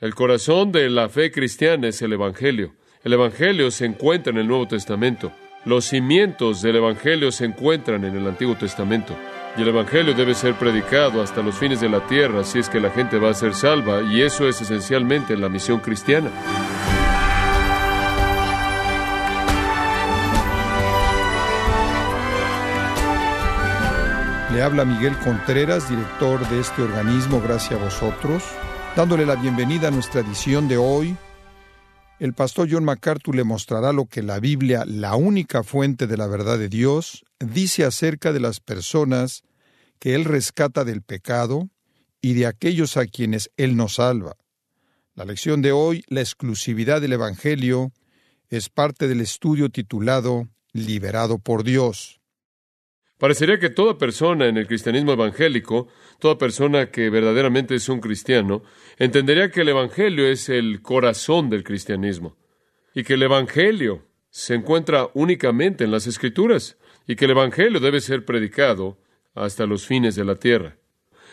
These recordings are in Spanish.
El corazón de la fe cristiana es el Evangelio. El Evangelio se encuentra en el Nuevo Testamento. Los cimientos del Evangelio se encuentran en el Antiguo Testamento. Y el Evangelio debe ser predicado hasta los fines de la tierra si es que la gente va a ser salva, y eso es esencialmente la misión cristiana. Le habla Miguel Contreras, director de este organismo, gracias a vosotros, dándole la bienvenida a nuestra edición de hoy. El pastor John MacArthur le mostrará lo que la Biblia, la única fuente de la verdad de Dios, dice acerca de las personas que Él rescata del pecado y de aquellos a quienes Él nos salva. La lección de hoy, la exclusividad del Evangelio, es parte del estudio titulado Liberado por Dios. Parecería que toda persona en el cristianismo evangélico, toda persona que verdaderamente es un cristiano, entendería que el Evangelio es el corazón del cristianismo y que el Evangelio se encuentra únicamente en las Escrituras y que el Evangelio debe ser predicado hasta los fines de la tierra.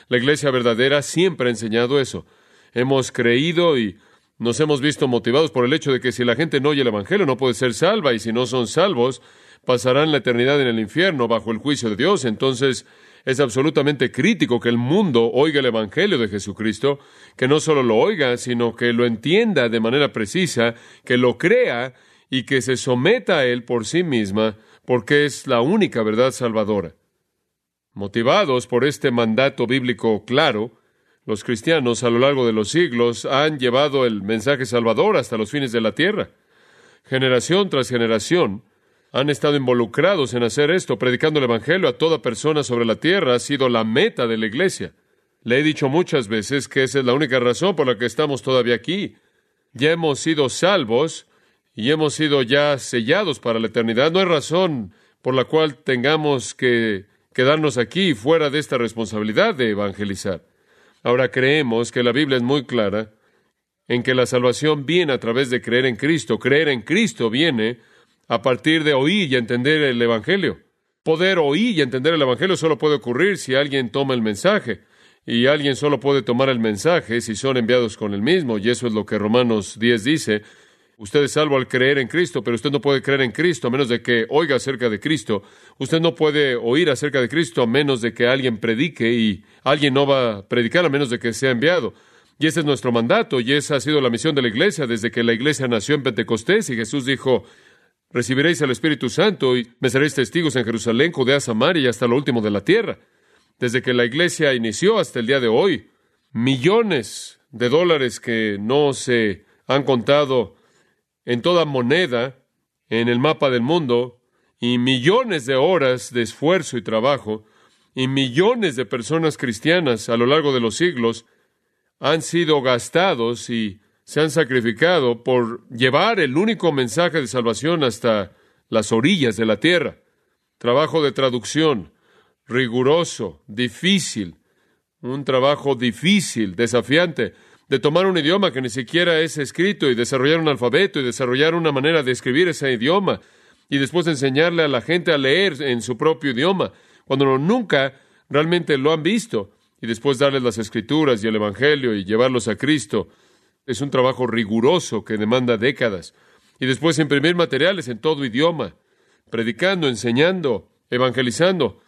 La iglesia verdadera siempre ha enseñado eso. Hemos creído y nos hemos visto motivados por el hecho de que si la gente no oye el Evangelio no puede ser salva y si no son salvos, pasarán la eternidad en el infierno bajo el juicio de Dios. Entonces, es absolutamente crítico que el mundo oiga el Evangelio de Jesucristo, que no solo lo oiga, sino que lo entienda de manera precisa, que lo crea y que se someta a él por sí misma, porque es la única verdad salvadora. Motivados por este mandato bíblico claro, los cristianos a lo largo de los siglos han llevado el mensaje salvador hasta los fines de la tierra. Generación tras generación, han estado involucrados en hacer esto, predicando el Evangelio a toda persona sobre la tierra, ha sido la meta de la iglesia. Le he dicho muchas veces que esa es la única razón por la que estamos todavía aquí. Ya hemos sido salvos y hemos sido ya sellados para la eternidad. No hay razón por la cual tengamos que quedarnos aquí fuera de esta responsabilidad de evangelizar. Ahora creemos que la Biblia es muy clara en que la salvación viene a través de creer en Cristo. Creer en Cristo viene a partir de oír y entender el Evangelio. Poder oír y entender el Evangelio solo puede ocurrir si alguien toma el mensaje. Y alguien solo puede tomar el mensaje si son enviados con el mismo. Y eso es lo que Romanos 10 dice. Usted es salvo al creer en Cristo, pero usted no puede creer en Cristo a menos de que oiga acerca de Cristo. Usted no puede oír acerca de Cristo a menos de que alguien predique y alguien no va a predicar a menos de que sea enviado. Y ese es nuestro mandato y esa ha sido la misión de la iglesia desde que la iglesia nació en Pentecostés y Jesús dijo, Recibiréis al Espíritu Santo y me seréis testigos en Jerusalén, Judea, Samaria y hasta lo último de la tierra. Desde que la iglesia inició hasta el día de hoy, millones de dólares que no se han contado en toda moneda en el mapa del mundo, y millones de horas de esfuerzo y trabajo, y millones de personas cristianas a lo largo de los siglos han sido gastados y se han sacrificado por llevar el único mensaje de salvación hasta las orillas de la tierra. Trabajo de traducción, riguroso, difícil, un trabajo difícil, desafiante, de tomar un idioma que ni siquiera es escrito y desarrollar un alfabeto y desarrollar una manera de escribir ese idioma y después enseñarle a la gente a leer en su propio idioma, cuando nunca realmente lo han visto, y después darles las escrituras y el Evangelio y llevarlos a Cristo es un trabajo riguroso que demanda décadas. Y después imprimir materiales en todo idioma, predicando, enseñando, evangelizando.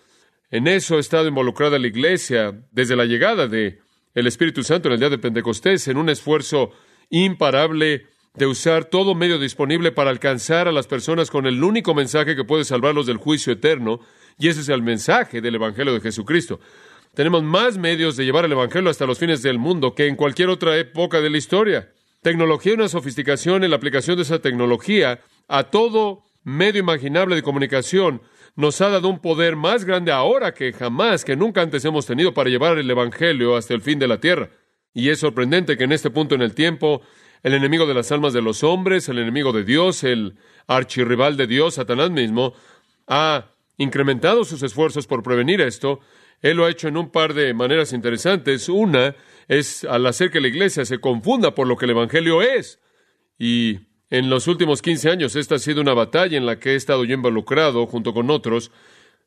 En eso ha estado involucrada la Iglesia desde la llegada de el Espíritu Santo en el día de Pentecostés, en un esfuerzo imparable de usar todo medio disponible para alcanzar a las personas con el único mensaje que puede salvarlos del juicio eterno, y ese es el mensaje del Evangelio de Jesucristo. Tenemos más medios de llevar el Evangelio hasta los fines del mundo que en cualquier otra época de la historia. Tecnología una sofisticación en la aplicación de esa tecnología a todo medio imaginable de comunicación nos ha dado un poder más grande ahora que jamás, que nunca antes hemos tenido para llevar el Evangelio hasta el fin de la tierra. Y es sorprendente que en este punto en el tiempo, el enemigo de las almas de los hombres, el enemigo de Dios, el archirrival de Dios, Satanás mismo, ha incrementado sus esfuerzos por prevenir esto él lo ha hecho en un par de maneras interesantes. Una es al hacer que la iglesia se confunda por lo que el Evangelio es. Y en los últimos 15 años esta ha sido una batalla en la que he estado yo involucrado junto con otros,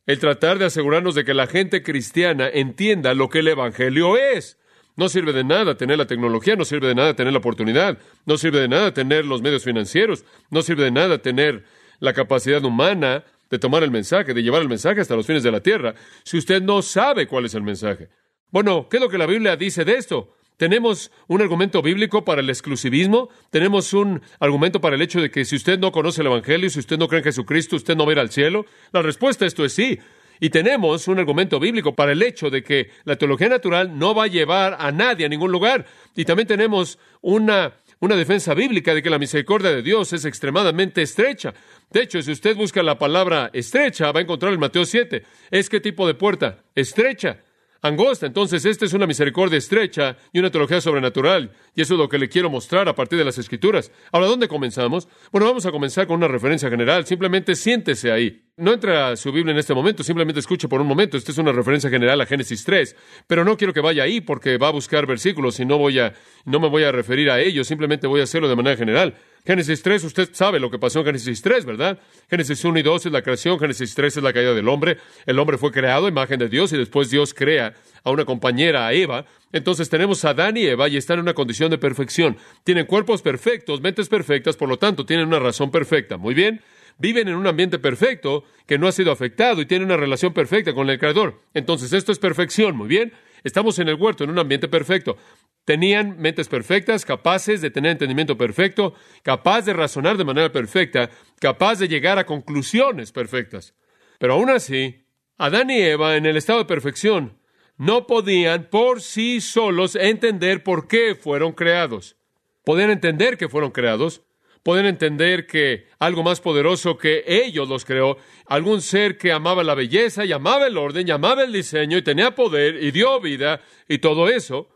el tratar de asegurarnos de que la gente cristiana entienda lo que el Evangelio es. No sirve de nada tener la tecnología, no sirve de nada tener la oportunidad, no sirve de nada tener los medios financieros, no sirve de nada tener la capacidad humana de tomar el mensaje, de llevar el mensaje hasta los fines de la tierra, si usted no sabe cuál es el mensaje. Bueno, ¿qué es lo que la Biblia dice de esto? ¿Tenemos un argumento bíblico para el exclusivismo? ¿Tenemos un argumento para el hecho de que si usted no conoce el Evangelio, si usted no cree en Jesucristo, usted no ir al cielo? La respuesta a esto es sí. Y tenemos un argumento bíblico para el hecho de que la teología natural no va a llevar a nadie a ningún lugar. Y también tenemos una, una defensa bíblica de que la misericordia de Dios es extremadamente estrecha. De hecho, si usted busca la palabra estrecha, va a encontrar en Mateo 7. ¿Es qué tipo de puerta? Estrecha angosta. Entonces, esta es una misericordia estrecha y una teología sobrenatural. Y eso es lo que le quiero mostrar a partir de las Escrituras. Ahora, ¿dónde comenzamos? Bueno, vamos a comenzar con una referencia general. Simplemente siéntese ahí. No entra a su Biblia en este momento, simplemente escuche por un momento. Esta es una referencia general a Génesis 3, pero no quiero que vaya ahí porque va a buscar versículos y no voy a no me voy a referir a ellos, simplemente voy a hacerlo de manera general. Génesis 3, usted sabe lo que pasó en Génesis 3, ¿verdad? Génesis 1 y 2 es la creación, Génesis 3 es la caída del hombre. El hombre fue creado imagen de Dios y después Dios crea a una compañera, a Eva. Entonces tenemos a Adán y Eva y están en una condición de perfección. Tienen cuerpos perfectos, mentes perfectas, por lo tanto tienen una razón perfecta. Muy bien. Viven en un ambiente perfecto que no ha sido afectado y tienen una relación perfecta con el Creador. Entonces esto es perfección. Muy bien. Estamos en el huerto, en un ambiente perfecto. Tenían mentes perfectas, capaces de tener entendimiento perfecto, capaz de razonar de manera perfecta, capaz de llegar a conclusiones perfectas. Pero aún así, Adán y Eva, en el estado de perfección, no podían por sí solos entender por qué fueron creados. Podían entender que fueron creados, podían entender que algo más poderoso que ellos los creó, algún ser que amaba la belleza y amaba el orden y amaba el diseño y tenía poder y dio vida y todo eso,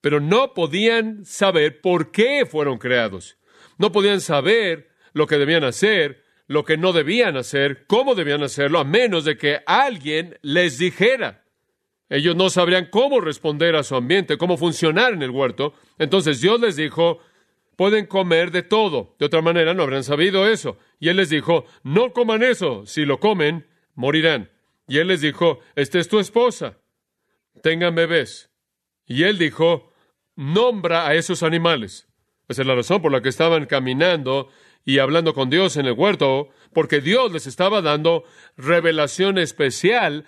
pero no podían saber por qué fueron creados. No podían saber lo que debían hacer, lo que no debían hacer, cómo debían hacerlo, a menos de que alguien les dijera. Ellos no sabrían cómo responder a su ambiente, cómo funcionar en el huerto. Entonces Dios les dijo, pueden comer de todo. De otra manera no habrían sabido eso. Y Él les dijo, no coman eso. Si lo comen, morirán. Y Él les dijo, esta es tu esposa. Tengan bebés. Y Él dijo, nombra a esos animales. Esa es la razón por la que estaban caminando y hablando con Dios en el huerto, porque Dios les estaba dando revelación especial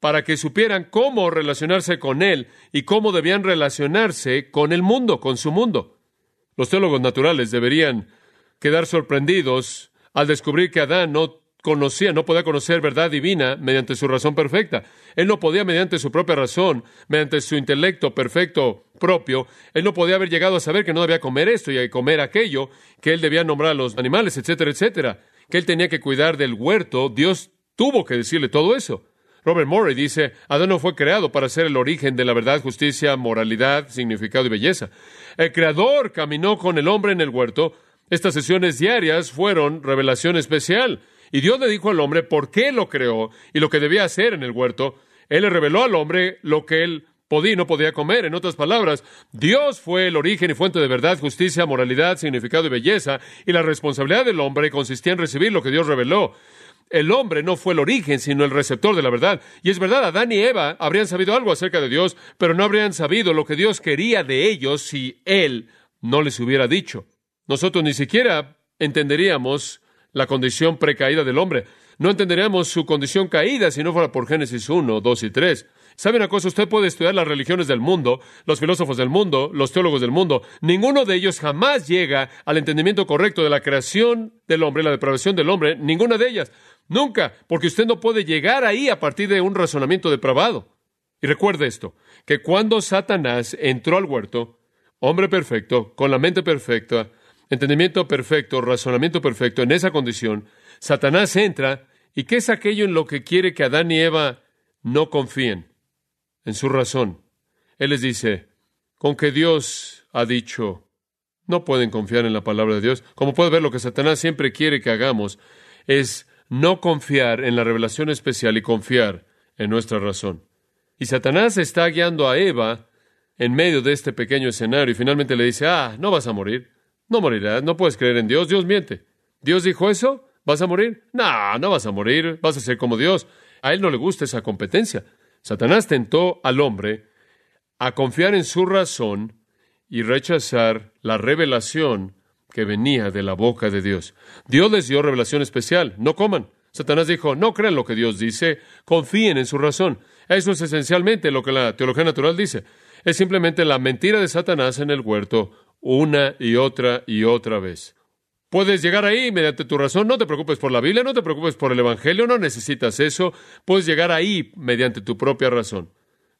para que supieran cómo relacionarse con Él y cómo debían relacionarse con el mundo, con su mundo. Los teólogos naturales deberían quedar sorprendidos al descubrir que Adán no conocía, no podía conocer verdad divina mediante su razón perfecta. Él no podía mediante su propia razón, mediante su intelecto perfecto propio, él no podía haber llegado a saber que no debía comer esto y comer aquello, que él debía nombrar a los animales, etcétera, etcétera, que él tenía que cuidar del huerto. Dios tuvo que decirle todo eso. Robert Morey dice, Adán no fue creado para ser el origen de la verdad, justicia, moralidad, significado y belleza. El Creador caminó con el hombre en el huerto. Estas sesiones diarias fueron revelación especial. Y Dios le dijo al hombre por qué lo creó y lo que debía hacer en el huerto. Él le reveló al hombre lo que él podía y no podía comer. En otras palabras, Dios fue el origen y fuente de verdad, justicia, moralidad, significado y belleza, y la responsabilidad del hombre consistía en recibir lo que Dios reveló. El hombre no fue el origen, sino el receptor de la verdad. Y es verdad, Adán y Eva habrían sabido algo acerca de Dios, pero no habrían sabido lo que Dios quería de ellos si Él no les hubiera dicho. Nosotros ni siquiera entenderíamos la condición precaída del hombre. No entenderíamos su condición caída si no fuera por Génesis 1, 2 y 3. ¿Sabe una cosa? Usted puede estudiar las religiones del mundo, los filósofos del mundo, los teólogos del mundo. Ninguno de ellos jamás llega al entendimiento correcto de la creación del hombre, la depravación del hombre. Ninguna de ellas. Nunca, porque usted no puede llegar ahí a partir de un razonamiento depravado. Y recuerde esto, que cuando Satanás entró al huerto, hombre perfecto, con la mente perfecta, entendimiento perfecto, razonamiento perfecto, en esa condición, Satanás entra y ¿qué es aquello en lo que quiere que Adán y Eva no confíen? En su razón. Él les dice, con que Dios ha dicho, no pueden confiar en la palabra de Dios. Como puede ver, lo que Satanás siempre quiere que hagamos es no confiar en la revelación especial y confiar en nuestra razón. Y Satanás está guiando a Eva en medio de este pequeño escenario y finalmente le dice, ah, no vas a morir, no morirás, no puedes creer en Dios, Dios miente. ¿Dios dijo eso? ¿Vas a morir? No, no vas a morir, vas a ser como Dios. A él no le gusta esa competencia. Satanás tentó al hombre a confiar en su razón y rechazar la revelación que venía de la boca de Dios. Dios les dio revelación especial, no coman. Satanás dijo, no crean lo que Dios dice, confíen en su razón. Eso es esencialmente lo que la teología natural dice. Es simplemente la mentira de Satanás en el huerto una y otra y otra vez. Puedes llegar ahí mediante tu razón, no te preocupes por la Biblia, no te preocupes por el Evangelio, no necesitas eso, puedes llegar ahí mediante tu propia razón.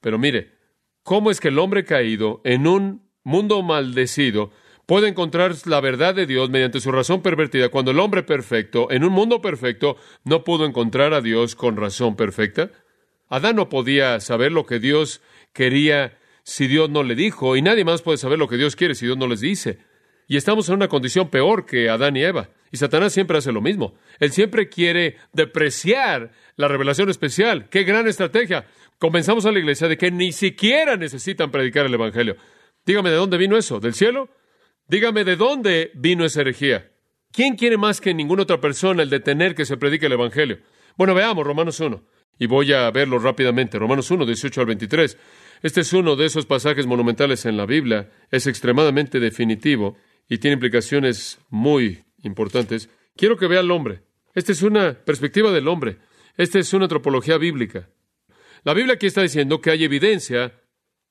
Pero mire, ¿cómo es que el hombre caído en un mundo maldecido puede encontrar la verdad de Dios mediante su razón pervertida cuando el hombre perfecto, en un mundo perfecto, no pudo encontrar a Dios con razón perfecta? Adán no podía saber lo que Dios quería si Dios no le dijo, y nadie más puede saber lo que Dios quiere si Dios no les dice. Y estamos en una condición peor que Adán y Eva. Y Satanás siempre hace lo mismo. Él siempre quiere depreciar la revelación especial. ¡Qué gran estrategia! Comenzamos a la iglesia de que ni siquiera necesitan predicar el Evangelio. Dígame de dónde vino eso, ¿del cielo? Dígame de dónde vino esa herejía. ¿Quién quiere más que ninguna otra persona el detener que se predique el Evangelio? Bueno, veamos Romanos 1. Y voy a verlo rápidamente. Romanos 1, 18 al 23. Este es uno de esos pasajes monumentales en la Biblia. Es extremadamente definitivo y tiene implicaciones muy importantes. Quiero que vea al hombre. Esta es una perspectiva del hombre. Esta es una antropología bíblica. La Biblia aquí está diciendo que hay evidencia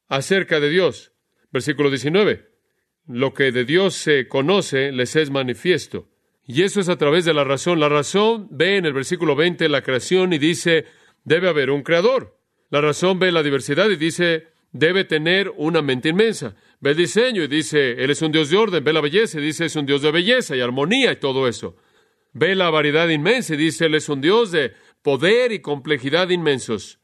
acerca de Dios. Versículo 19. Lo que de Dios se conoce les es manifiesto. Y eso es a través de la razón. La razón ve en el versículo 20 la creación y dice, debe haber un creador. La razón ve la diversidad y dice, debe tener una mente inmensa. Ve el diseño y dice, Él es un Dios de orden. Ve la belleza y dice, es un Dios de belleza y armonía y todo eso. Ve la variedad inmensa y dice, Él es un Dios de poder y complejidad inmensos.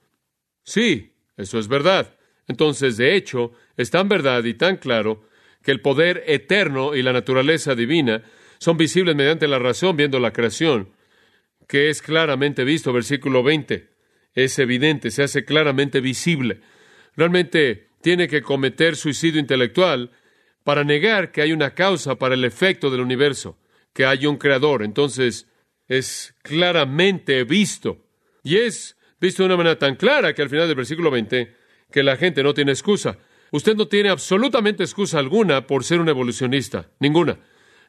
Sí, eso es verdad. Entonces, de hecho, es tan verdad y tan claro que el poder eterno y la naturaleza divina son visibles mediante la razón viendo la creación, que es claramente visto, versículo 20. Es evidente, se hace claramente visible realmente tiene que cometer suicidio intelectual para negar que hay una causa para el efecto del universo, que hay un creador. Entonces, es claramente visto. Y es visto de una manera tan clara que al final del versículo 20, que la gente no tiene excusa. Usted no tiene absolutamente excusa alguna por ser un evolucionista. Ninguna.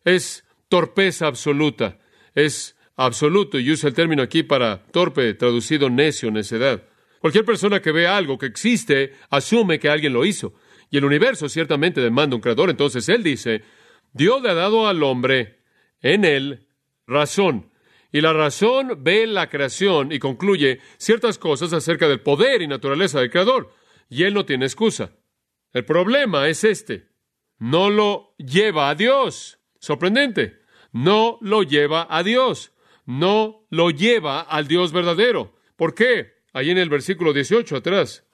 Es torpeza absoluta. Es absoluto. Y usa el término aquí para torpe, traducido necio, necedad. Cualquier persona que vea algo que existe asume que alguien lo hizo. Y el universo ciertamente demanda un creador. Entonces él dice, Dios le ha dado al hombre en él razón. Y la razón ve la creación y concluye ciertas cosas acerca del poder y naturaleza del creador. Y él no tiene excusa. El problema es este. No lo lleva a Dios. Sorprendente. No lo lleva a Dios. No lo lleva al Dios verdadero. ¿Por qué? Ahí en el versículo 18 atrás,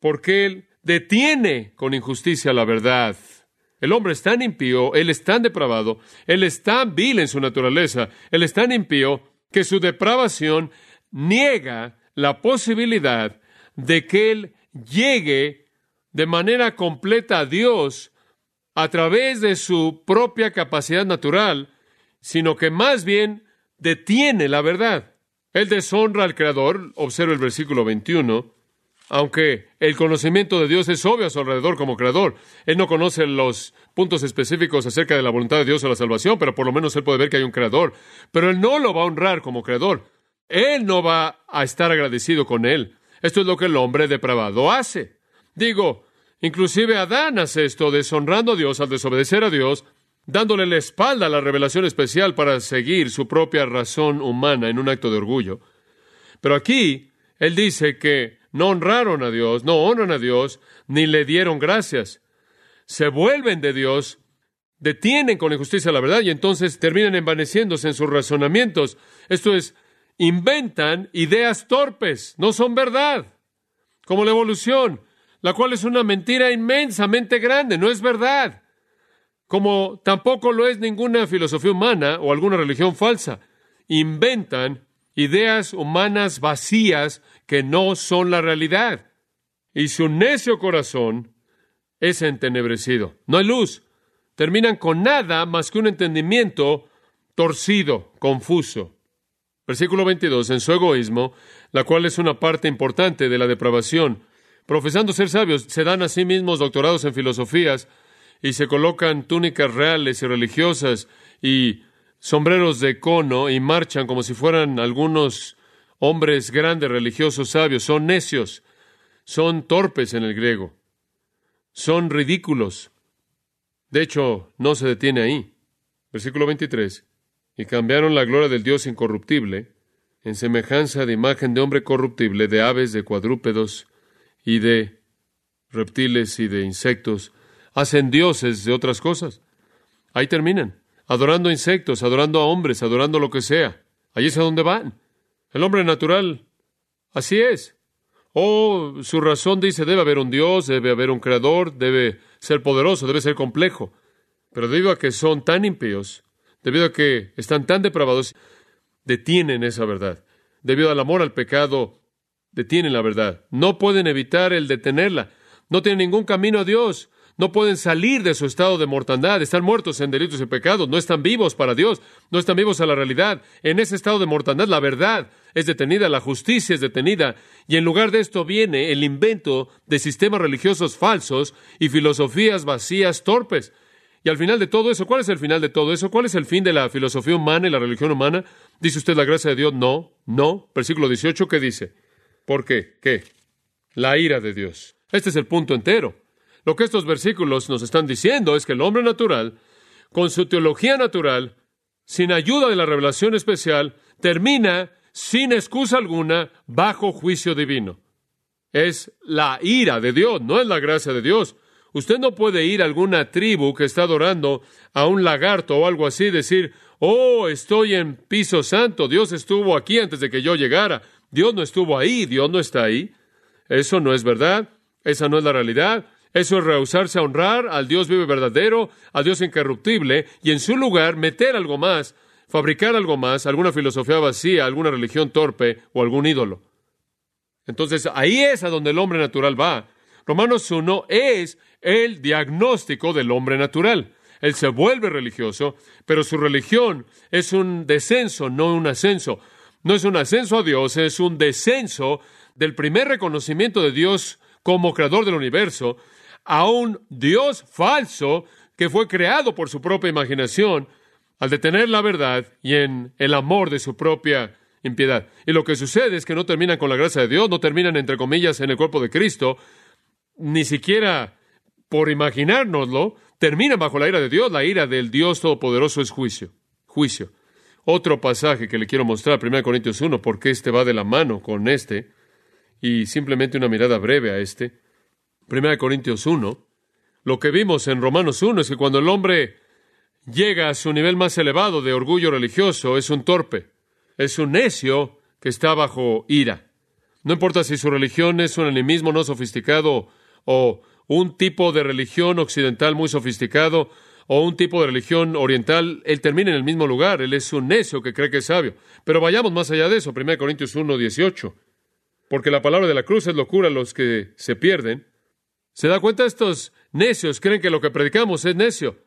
porque Él detiene con injusticia la verdad. El hombre es tan impío, Él es tan depravado, Él es tan vil en su naturaleza, Él es tan impío que su depravación niega la posibilidad de que Él llegue de manera completa a Dios a través de su propia capacidad natural, sino que más bien detiene la verdad. Él deshonra al Creador, observa el versículo 21, aunque el conocimiento de Dios es obvio a su alrededor como Creador. Él no conoce los puntos específicos acerca de la voluntad de Dios o la salvación, pero por lo menos él puede ver que hay un Creador. Pero él no lo va a honrar como Creador. Él no va a estar agradecido con él. Esto es lo que el hombre depravado hace. Digo, inclusive Adán hace esto, deshonrando a Dios al desobedecer a Dios, dándole la espalda a la revelación especial para seguir su propia razón humana en un acto de orgullo. Pero aquí él dice que no honraron a Dios, no honran a Dios, ni le dieron gracias. Se vuelven de Dios, detienen con injusticia la verdad y entonces terminan envaneciéndose en sus razonamientos. Esto es, inventan ideas torpes, no son verdad, como la evolución, la cual es una mentira inmensamente grande, no es verdad como tampoco lo es ninguna filosofía humana o alguna religión falsa. Inventan ideas humanas vacías que no son la realidad. Y su necio corazón es entenebrecido. No hay luz. Terminan con nada más que un entendimiento torcido, confuso. Versículo 22. En su egoísmo, la cual es una parte importante de la depravación, profesando ser sabios, se dan a sí mismos doctorados en filosofías y se colocan túnicas reales y religiosas y sombreros de cono y marchan como si fueran algunos hombres grandes, religiosos, sabios. Son necios, son torpes en el griego, son ridículos. De hecho, no se detiene ahí. Versículo 23. Y cambiaron la gloria del Dios incorruptible en semejanza de imagen de hombre corruptible, de aves, de cuadrúpedos y de reptiles y de insectos. Hacen dioses de otras cosas. Ahí terminan, adorando insectos, adorando a hombres, adorando lo que sea. Ahí es a donde van. El hombre natural, así es. Oh, su razón dice, debe haber un Dios, debe haber un creador, debe ser poderoso, debe ser complejo. Pero debido a que son tan impíos, debido a que están tan depravados, detienen esa verdad. Debido al amor al pecado, detienen la verdad. No pueden evitar el detenerla. No tienen ningún camino a Dios. No pueden salir de su estado de mortandad. Están muertos en delitos y pecados. No están vivos para Dios. No están vivos a la realidad. En ese estado de mortandad, la verdad es detenida, la justicia es detenida. Y en lugar de esto viene el invento de sistemas religiosos falsos y filosofías vacías torpes. Y al final de todo eso, ¿cuál es el final de todo eso? ¿Cuál es el fin de la filosofía humana y la religión humana? ¿Dice usted la gracia de Dios? No, no. Versículo 18, ¿qué dice? ¿Por qué? ¿Qué? La ira de Dios. Este es el punto entero. Lo que estos versículos nos están diciendo es que el hombre natural, con su teología natural, sin ayuda de la revelación especial, termina sin excusa alguna bajo juicio divino. Es la ira de Dios, no es la gracia de Dios. Usted no puede ir a alguna tribu que está adorando a un lagarto o algo así y decir, oh, estoy en piso santo, Dios estuvo aquí antes de que yo llegara, Dios no estuvo ahí, Dios no está ahí. Eso no es verdad, esa no es la realidad. Eso es rehusarse a honrar al Dios vivo verdadero, al Dios incorruptible, y en su lugar meter algo más, fabricar algo más, alguna filosofía vacía, alguna religión torpe o algún ídolo. Entonces ahí es a donde el hombre natural va. Romanos 1 es el diagnóstico del hombre natural. Él se vuelve religioso, pero su religión es un descenso, no un ascenso. No es un ascenso a Dios, es un descenso del primer reconocimiento de Dios como creador del universo a un Dios falso que fue creado por su propia imaginación al detener la verdad y en el amor de su propia impiedad. Y lo que sucede es que no terminan con la gracia de Dios, no terminan, entre comillas, en el cuerpo de Cristo, ni siquiera por imaginárnoslo, termina bajo la ira de Dios. La ira del Dios Todopoderoso es juicio. Juicio. Otro pasaje que le quiero mostrar, 1 Corintios 1, porque este va de la mano con este, y simplemente una mirada breve a este. 1 Corintios 1. Lo que vimos en Romanos 1 es que cuando el hombre llega a su nivel más elevado de orgullo religioso, es un torpe, es un necio que está bajo ira. No importa si su religión es un animismo no sofisticado o un tipo de religión occidental muy sofisticado o un tipo de religión oriental, él termina en el mismo lugar, él es un necio que cree que es sabio. Pero vayamos más allá de eso, 1 Corintios 1, 18. Porque la palabra de la cruz es locura a los que se pierden. ¿Se da cuenta? Estos necios creen que lo que predicamos es necio.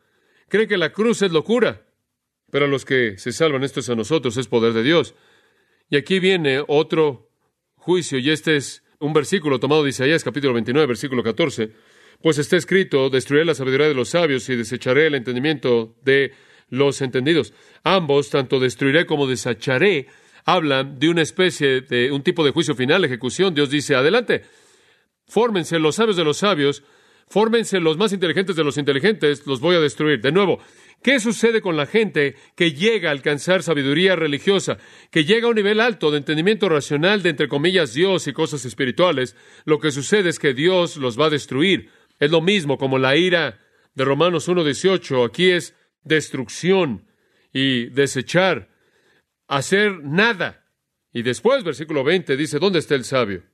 Creen que la cruz es locura. Pero a los que se salvan, esto es a nosotros, es poder de Dios. Y aquí viene otro juicio, y este es un versículo tomado de Isaías capítulo 29, versículo 14. Pues está escrito, destruiré la sabiduría de los sabios y desecharé el entendimiento de los entendidos. Ambos, tanto destruiré como desecharé, hablan de una especie de un tipo de juicio final, ejecución. Dios dice, adelante, fórmense los sabios de los sabios, fórmense los más inteligentes de los inteligentes, los voy a destruir. De nuevo, ¿qué sucede con la gente que llega a alcanzar sabiduría religiosa, que llega a un nivel alto de entendimiento racional de, entre comillas, Dios y cosas espirituales? Lo que sucede es que Dios los va a destruir. Es lo mismo como la ira de Romanos 1.18. Aquí es destrucción y desechar, hacer nada. Y después, versículo 20, dice, ¿dónde está el sabio?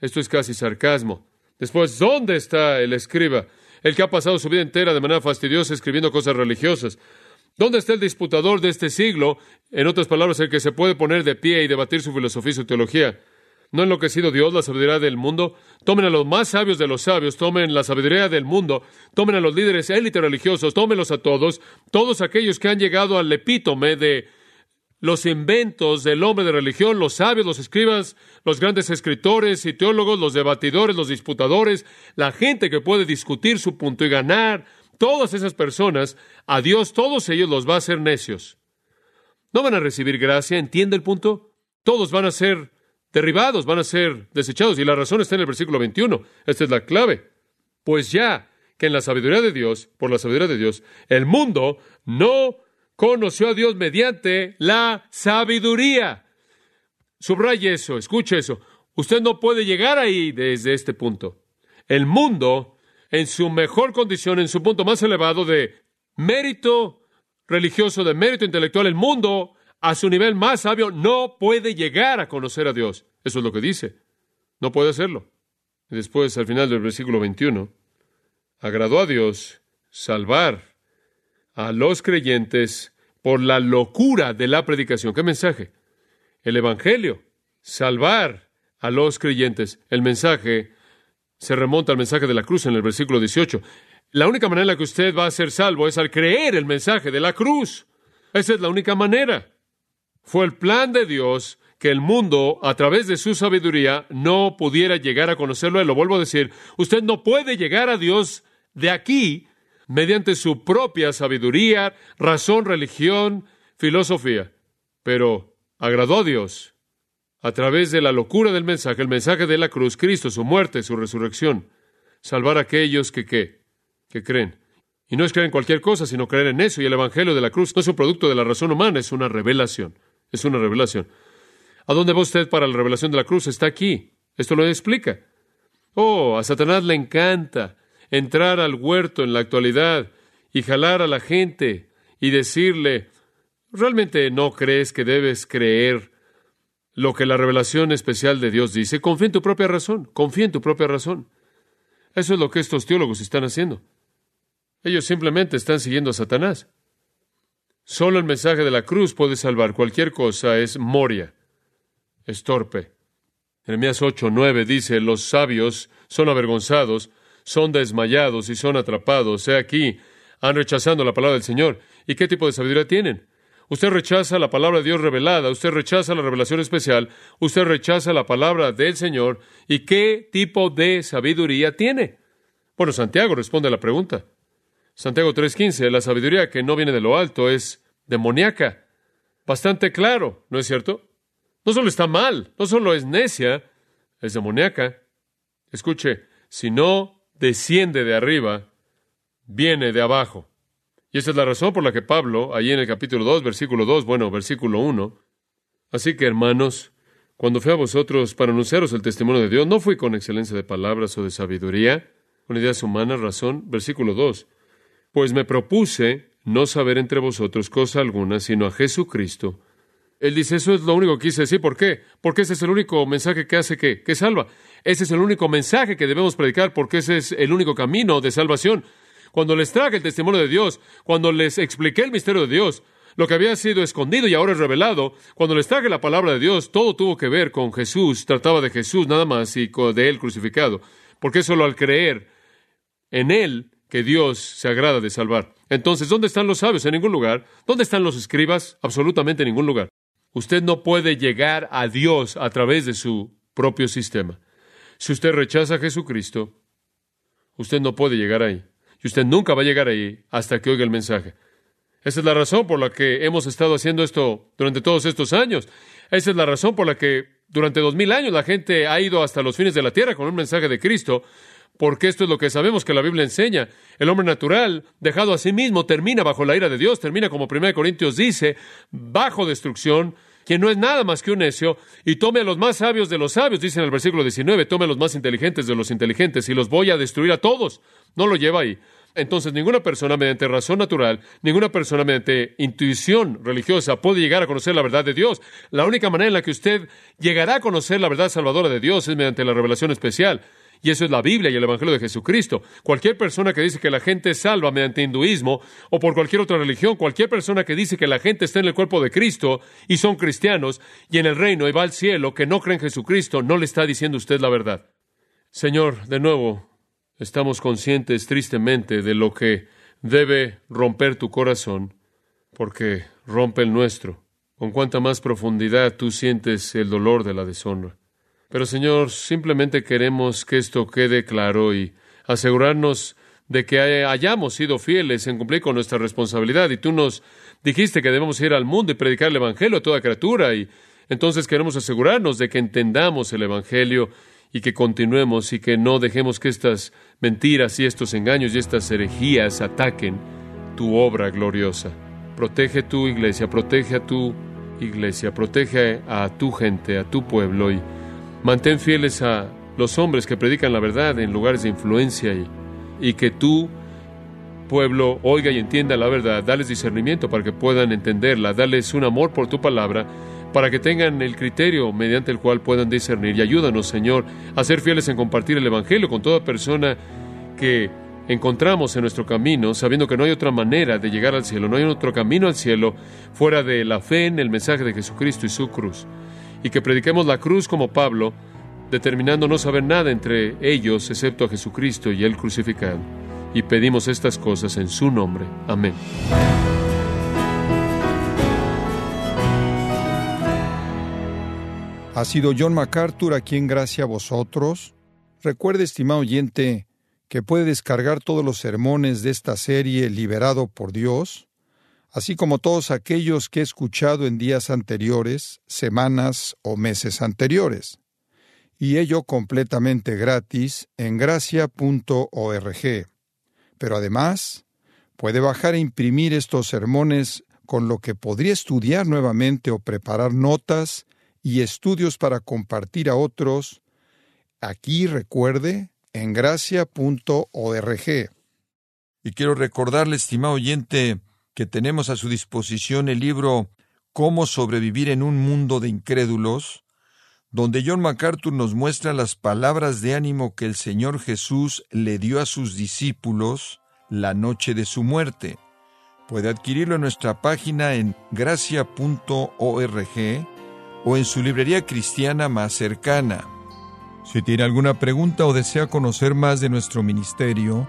Esto es casi sarcasmo. Después, ¿dónde está el escriba? El que ha pasado su vida entera de manera fastidiosa escribiendo cosas religiosas. ¿Dónde está el disputador de este siglo? En otras palabras, el que se puede poner de pie y debatir su filosofía y su teología. ¿No ha enloquecido Dios la sabiduría del mundo? Tomen a los más sabios de los sabios, tomen la sabiduría del mundo, tomen a los líderes élites religiosos, tómenlos a todos, todos aquellos que han llegado al epítome de los inventos del hombre de religión, los sabios, los escribas, los grandes escritores y teólogos, los debatidores, los disputadores, la gente que puede discutir su punto y ganar, todas esas personas, a Dios todos ellos los va a hacer necios. No van a recibir gracia, ¿entiende el punto? Todos van a ser derribados, van a ser desechados. Y la razón está en el versículo 21. Esta es la clave. Pues ya que en la sabiduría de Dios, por la sabiduría de Dios, el mundo no conoció a Dios mediante la sabiduría. Subraye eso, escuche eso. Usted no puede llegar ahí desde este punto. El mundo, en su mejor condición, en su punto más elevado de mérito religioso, de mérito intelectual, el mundo, a su nivel más sabio, no puede llegar a conocer a Dios. Eso es lo que dice. No puede hacerlo. Y después, al final del versículo 21, agradó a Dios salvar a los creyentes por la locura de la predicación. ¿Qué mensaje? El Evangelio. Salvar a los creyentes. El mensaje se remonta al mensaje de la cruz en el versículo 18. La única manera en la que usted va a ser salvo es al creer el mensaje de la cruz. Esa es la única manera. Fue el plan de Dios que el mundo, a través de su sabiduría, no pudiera llegar a conocerlo. Y lo vuelvo a decir, usted no puede llegar a Dios de aquí mediante su propia sabiduría, razón, religión, filosofía. Pero agradó a Dios a través de la locura del mensaje, el mensaje de la cruz, Cristo, su muerte, su resurrección, salvar a aquellos que, ¿qué? que creen. Y no es creer en cualquier cosa, sino creer en eso. Y el Evangelio de la cruz no es un producto de la razón humana, es una revelación. Es una revelación. ¿A dónde va usted para la revelación de la cruz? Está aquí. Esto lo explica. Oh, a Satanás le encanta entrar al huerto en la actualidad y jalar a la gente y decirle, ¿realmente no crees que debes creer lo que la revelación especial de Dios dice? Confía en tu propia razón, confía en tu propia razón. Eso es lo que estos teólogos están haciendo. Ellos simplemente están siguiendo a Satanás. Solo el mensaje de la cruz puede salvar. Cualquier cosa es moria, es torpe. Jeremías 8, 9 dice, los sabios son avergonzados, son desmayados y son atrapados. He aquí, han rechazado la palabra del Señor. ¿Y qué tipo de sabiduría tienen? Usted rechaza la palabra de Dios revelada, usted rechaza la revelación especial, usted rechaza la palabra del Señor. ¿Y qué tipo de sabiduría tiene? Bueno, Santiago responde a la pregunta. Santiago 3:15, la sabiduría que no viene de lo alto es demoníaca. Bastante claro, ¿no es cierto? No solo está mal, no solo es necia, es demoníaca. Escuche, si no desciende de arriba, viene de abajo. Y esa es la razón por la que Pablo, allí en el capítulo 2, versículo 2, bueno, versículo 1, así que hermanos, cuando fui a vosotros para anunciaros el testimonio de Dios, no fui con excelencia de palabras o de sabiduría, con ideas humanas, razón, versículo 2, pues me propuse no saber entre vosotros cosa alguna, sino a Jesucristo. Él dice, eso es lo único que quise decir. ¿Por qué? Porque ese es el único mensaje que hace que, que salva. Ese es el único mensaje que debemos predicar porque ese es el único camino de salvación. Cuando les traje el testimonio de Dios, cuando les expliqué el misterio de Dios, lo que había sido escondido y ahora es revelado, cuando les traje la palabra de Dios, todo tuvo que ver con Jesús, trataba de Jesús nada más y de Él crucificado. Porque solo al creer en Él que Dios se agrada de salvar. Entonces, ¿dónde están los sabios? En ningún lugar. ¿Dónde están los escribas? Absolutamente en ningún lugar. Usted no puede llegar a Dios a través de su propio sistema. Si usted rechaza a Jesucristo, usted no puede llegar ahí. Y usted nunca va a llegar ahí hasta que oiga el mensaje. Esa es la razón por la que hemos estado haciendo esto durante todos estos años. Esa es la razón por la que durante dos mil años la gente ha ido hasta los fines de la tierra con un mensaje de Cristo, porque esto es lo que sabemos que la Biblia enseña. El hombre natural, dejado a sí mismo, termina bajo la ira de Dios, termina como 1 Corintios dice, bajo destrucción, quien no es nada más que un necio, y tome a los más sabios de los sabios, dice en el versículo 19, tome a los más inteligentes de los inteligentes, y los voy a destruir a todos. No lo lleva ahí. Entonces, ninguna persona mediante razón natural, ninguna persona mediante intuición religiosa puede llegar a conocer la verdad de Dios. La única manera en la que usted llegará a conocer la verdad salvadora de Dios es mediante la revelación especial. Y eso es la Biblia y el Evangelio de Jesucristo. Cualquier persona que dice que la gente es salva mediante hinduismo o por cualquier otra religión, cualquier persona que dice que la gente está en el cuerpo de Cristo y son cristianos y en el reino y va al cielo, que no cree en Jesucristo, no le está diciendo usted la verdad. Señor, de nuevo, estamos conscientes tristemente de lo que debe romper tu corazón, porque rompe el nuestro. con cuánta más profundidad tú sientes el dolor de la deshonra. Pero Señor, simplemente queremos que esto quede claro y asegurarnos de que hayamos sido fieles en cumplir con nuestra responsabilidad. Y tú nos dijiste que debemos ir al mundo y predicar el Evangelio a toda criatura. Y entonces queremos asegurarnos de que entendamos el Evangelio y que continuemos y que no dejemos que estas mentiras y estos engaños y estas herejías ataquen tu obra gloriosa. Protege tu iglesia, protege a tu iglesia, protege a tu gente, a tu pueblo y mantén fieles a los hombres que predican la verdad en lugares de influencia y, que tu pueblo oiga y entienda la verdad, dales discernimiento para que puedan entenderla, dales un amor por tu palabra para que tengan el criterio mediante el cual puedan discernir. Y ayúdanos, Señor, a ser fieles en compartir el Evangelio con toda persona que encontramos en nuestro camino, sabiendo que no hay otra manera de llegar al cielo, no hay otro camino al cielo fuera de la fe en el mensaje de Jesucristo y su cruz. Y que prediquemos la cruz como Pablo, determinando no saber nada entre ellos excepto a Jesucristo y el crucificado. Y pedimos estas cosas en su nombre. Amén. Ha sido John MacArthur aquí en gracia a vosotros. Recuerde, estimado oyente, que puede descargar todos los sermones de esta serie Liberado por Dios, así como todos aquellos que he escuchado en días anteriores, semanas o meses anteriores, y ello completamente gratis en gracia.org. Pero además, puede bajar e imprimir estos sermones con lo que podría estudiar nuevamente o preparar notas y estudios para compartir a otros, aquí recuerde en gracia.org. Y quiero recordarle, estimado oyente, que tenemos a su disposición el libro Cómo sobrevivir en un mundo de incrédulos, donde John MacArthur nos muestra las palabras de ánimo que el Señor Jesús le dio a sus discípulos la noche de su muerte. Puede adquirirlo en nuestra página en gracia.org o en su librería cristiana más cercana. Si tiene alguna pregunta o desea conocer más de nuestro ministerio,